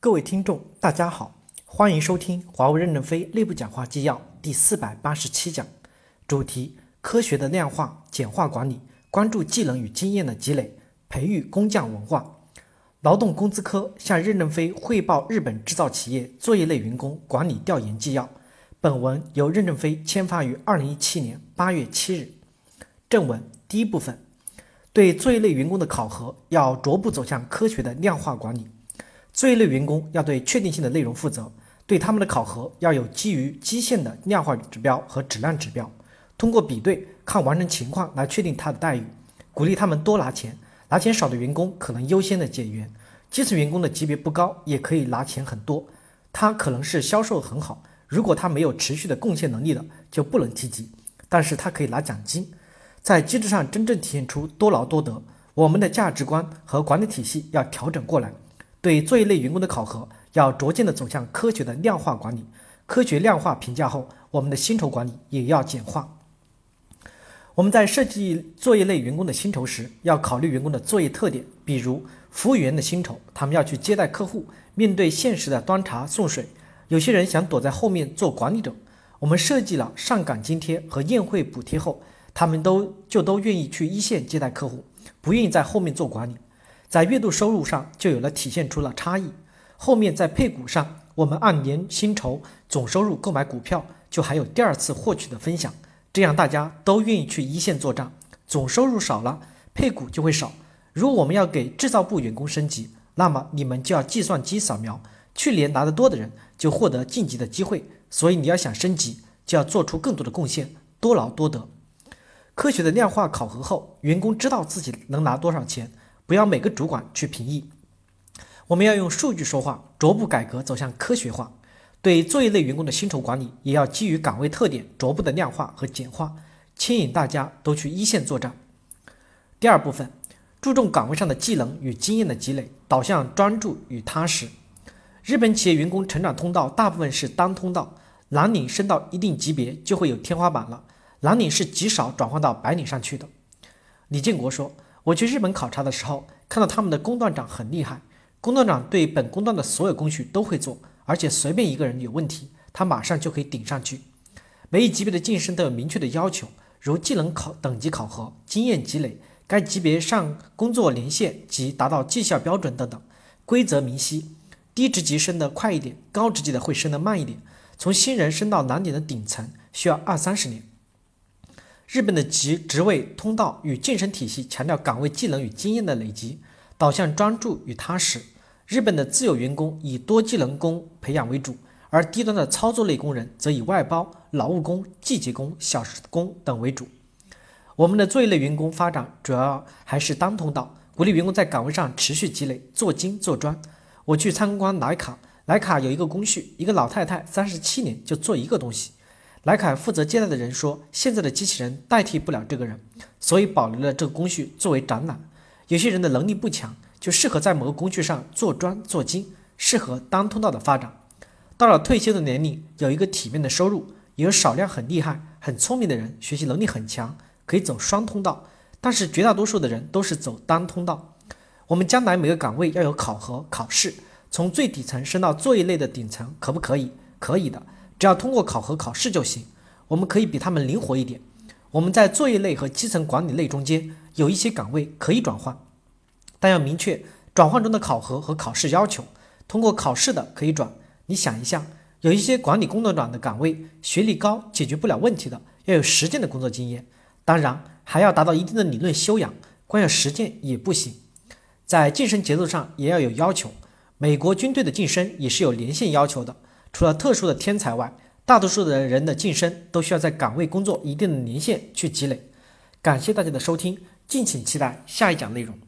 各位听众，大家好，欢迎收听华为任正非内部讲话纪要第四百八十七讲，主题：科学的量化简化管理，关注技能与经验的积累，培育工匠文化。劳动工资科向任正非汇报日本制造企业作业类员工管理调研纪要。本文由任正非签发于二零一七年八月七日。正文第一部分，对作业类员工的考核要逐步走向科学的量化管理。这一类员工要对确定性的内容负责，对他们的考核要有基于基线的量化指标和质量指标，通过比对看完成情况来确定他的待遇，鼓励他们多拿钱，拿钱少的员工可能优先的减员，基层员工的级别不高也可以拿钱很多，他可能是销售很好，如果他没有持续的贡献能力的就不能提及，但是他可以拿奖金，在机制上真正体现出多劳多得，我们的价值观和管理体系要调整过来。对作业类员工的考核要逐渐的走向科学的量化管理，科学量化评价后，我们的薪酬管理也要简化。我们在设计作业类员工的薪酬时，要考虑员工的作业特点，比如服务员的薪酬，他们要去接待客户，面对现实的端茶送水。有些人想躲在后面做管理者，我们设计了上岗津贴和宴会补贴后，他们都就都愿意去一线接待客户，不愿意在后面做管理。在月度收入上就有了体现出了差异。后面在配股上，我们按年薪酬总收入购买股票，就还有第二次获取的分享，这样大家都愿意去一线做账。总收入少了，配股就会少。如果我们要给制造部员工升级，那么你们就要计算机扫描，去年拿得多的人就获得晋级的机会。所以你要想升级，就要做出更多的贡献，多劳多得。科学的量化考核后，员工知道自己能拿多少钱。不要每个主管去评议，我们要用数据说话，逐步改革走向科学化。对作业类员工的薪酬管理，也要基于岗位特点逐步的量化和简化，牵引大家都去一线作战。第二部分，注重岗位上的技能与经验的积累，导向专注与踏实。日本企业员工成长通道大部分是单通道，蓝领升到一定级别就会有天花板了，蓝领是极少转换到白领上去的。李建国说。我去日本考察的时候，看到他们的工段长很厉害，工段长对本工段的所有工序都会做，而且随便一个人有问题，他马上就可以顶上去。每一级别的晋升都有明确的要求，如技能考等级考核、经验积累、该级别上工作年限及达到绩效标准等等，规则明晰。低职级升得快一点，高职级的会升得慢一点。从新人升到蓝点的顶层需要二三十年。日本的职职位通道与晋升体系强调岗位技能与经验的累积，导向专注与踏实。日本的自有员工以多技能工培养为主，而低端的操作类工人则以外包、劳务工、季节工、小时工等为主。我们的作业类员工发展主要还是单通道，鼓励员工在岗位上持续积累，做精做专。我去参观莱卡，莱卡有一个工序，一个老太太三十七年就做一个东西。莱卡负责接待的人说：“现在的机器人代替不了这个人，所以保留了这个工序作为展览。有些人的能力不强，就适合在某个工序上做专做精，适合单通道的发展。到了退休的年龄，有一个体面的收入，也有少量很厉害、很聪明的人，学习能力很强，可以走双通道。但是绝大多数的人都是走单通道。我们将来每个岗位要有考核考试，从最底层升到作业类的顶层，可不可以？可以的。”只要通过考核考试就行，我们可以比他们灵活一点。我们在作业类和基层管理类中间有一些岗位可以转换，但要明确转换中的考核和考试要求。通过考试的可以转。你想一下，有一些管理工作转的岗位，学历高解决不了问题的，要有实践的工作经验，当然还要达到一定的理论修养，光有实践也不行。在晋升节奏上也要有要求。美国军队的晋升也是有年限要求的。除了特殊的天才外，大多数的人的晋升都需要在岗位工作一定的年限去积累。感谢大家的收听，敬请期待下一讲内容。